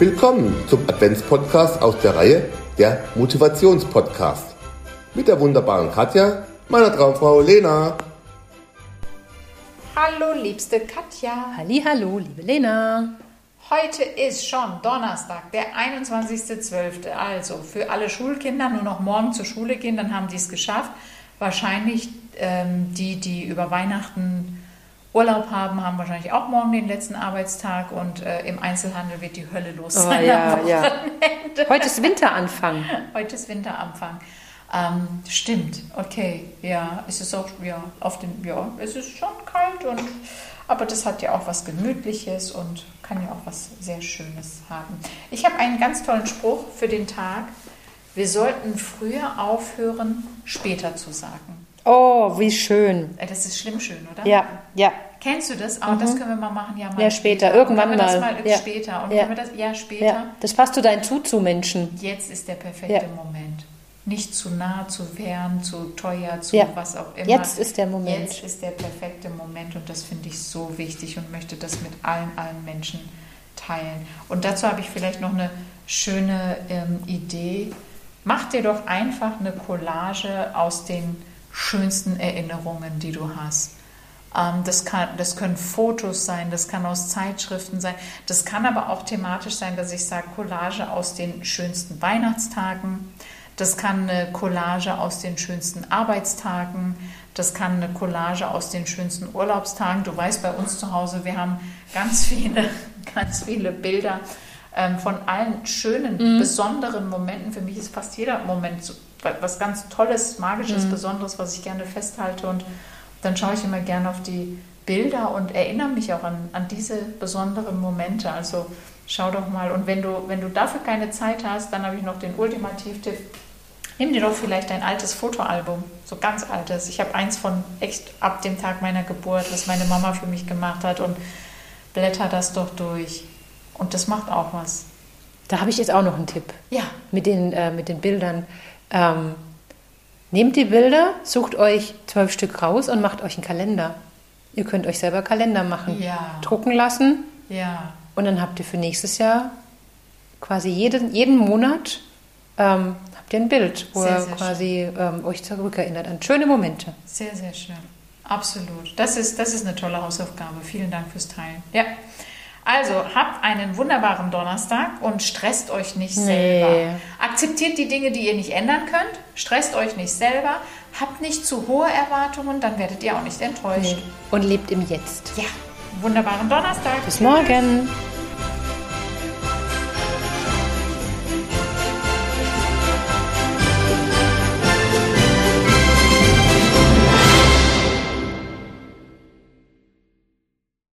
Willkommen zum Adventspodcast aus der Reihe der Motivationspodcast. Mit der wunderbaren Katja, meiner Traumfrau Lena. Hallo, liebste Katja. Halli, hallo, liebe Lena. Heute ist schon Donnerstag, der 21.12. Also für alle Schulkinder nur noch morgen zur Schule gehen, dann haben die es geschafft. Wahrscheinlich ähm, die, die über Weihnachten Urlaub haben, haben wahrscheinlich auch morgen den letzten Arbeitstag und äh, im Einzelhandel wird die Hölle los Oh, sein. ja, ja. Heute ist Winteranfang. Heute ist Winteranfang. Ähm, stimmt, okay, ja, es ist auch, ja, auf den, ja, es ist schon kalt und, aber das hat ja auch was Gemütliches und kann ja auch was sehr Schönes haben. Ich habe einen ganz tollen Spruch für den Tag. Wir sollten früher aufhören, später zu sagen. Oh, wie schön. Äh, Das ist schlimm schön, oder? Ja, ja. Kennst du das? Oh, das können wir mal machen, ja, mal Ja, später, irgendwann können wir das mal. mal Ja. später. Und Ja. können wir das, ja, später. ja. Das passt zu deinen Zuzu-Menschen. Jetzt ist der perfekte Ja. Moment. Nicht zu nah, zu fern, zu teuer, zu was auch immer. Jetzt ist der Moment. Jetzt ist der perfekte Moment und das finde ich so wichtig und möchte das mit allen, allen Menschen teilen. Und dazu habe ich vielleicht noch eine schöne ähm, Idee. Mach dir doch einfach eine Collage aus den schönsten Erinnerungen, die du hast. Ähm, Das, kann, das können Fotos sein, das kann aus Zeitschriften sein, das kann aber auch thematisch sein, dass ich sage Collage aus den schönsten Weihnachtstagen, das kann eine Collage aus den schönsten Arbeitstagen, das kann eine Collage aus den schönsten Urlaubstagen. Du weißt, bei uns zu Hause, wir haben ganz viele, ganz viele Bilder ähm, von allen schönen, besonderen Momenten. Für mich ist fast jeder Moment so was ganz Tolles, Magisches, Besonderes, was ich gerne festhalte. Und dann schaue ich immer gerne auf die Bilder und erinnere mich auch an, an diese besonderen Momente. Also schau doch mal. Und wenn du, wenn du dafür keine Zeit hast, dann habe ich noch den Ultimativtipp. Nimm dir doch vielleicht ein altes Fotoalbum, so ganz altes. Ich habe eins von echt ab dem Tag meiner Geburt, was meine Mama für mich gemacht hat und blätter das doch durch. Und das macht auch was. Da habe ich jetzt auch noch einen Tipp Ja, mit den, äh, mit den Bildern. Ähm, nehmt die Bilder, sucht euch zwölf Stück raus und macht euch einen Kalender. Ihr könnt euch selber Kalender machen, Ja. drucken lassen ja, und dann habt ihr für nächstes Jahr quasi jeden, jeden Monat ähm, habt ihr ein Bild, wo Sehr, ihr sehr quasi ähm, euch zurückerinnert an schöne Momente. sehr, sehr schön. Absolut. Das ist, das ist eine tolle Hausaufgabe. Vielen Dank fürs Teilen. Ja. Also, habt einen wunderbaren Donnerstag und stresst euch nicht Nee. selber. Akzeptiert die Dinge, die ihr nicht ändern könnt. Stresst euch nicht selber. Habt nicht zu hohe Erwartungen, dann werdet ihr auch nicht enttäuscht. Und lebt im Jetzt. Ja, wunderbaren Donnerstag. Bis morgen.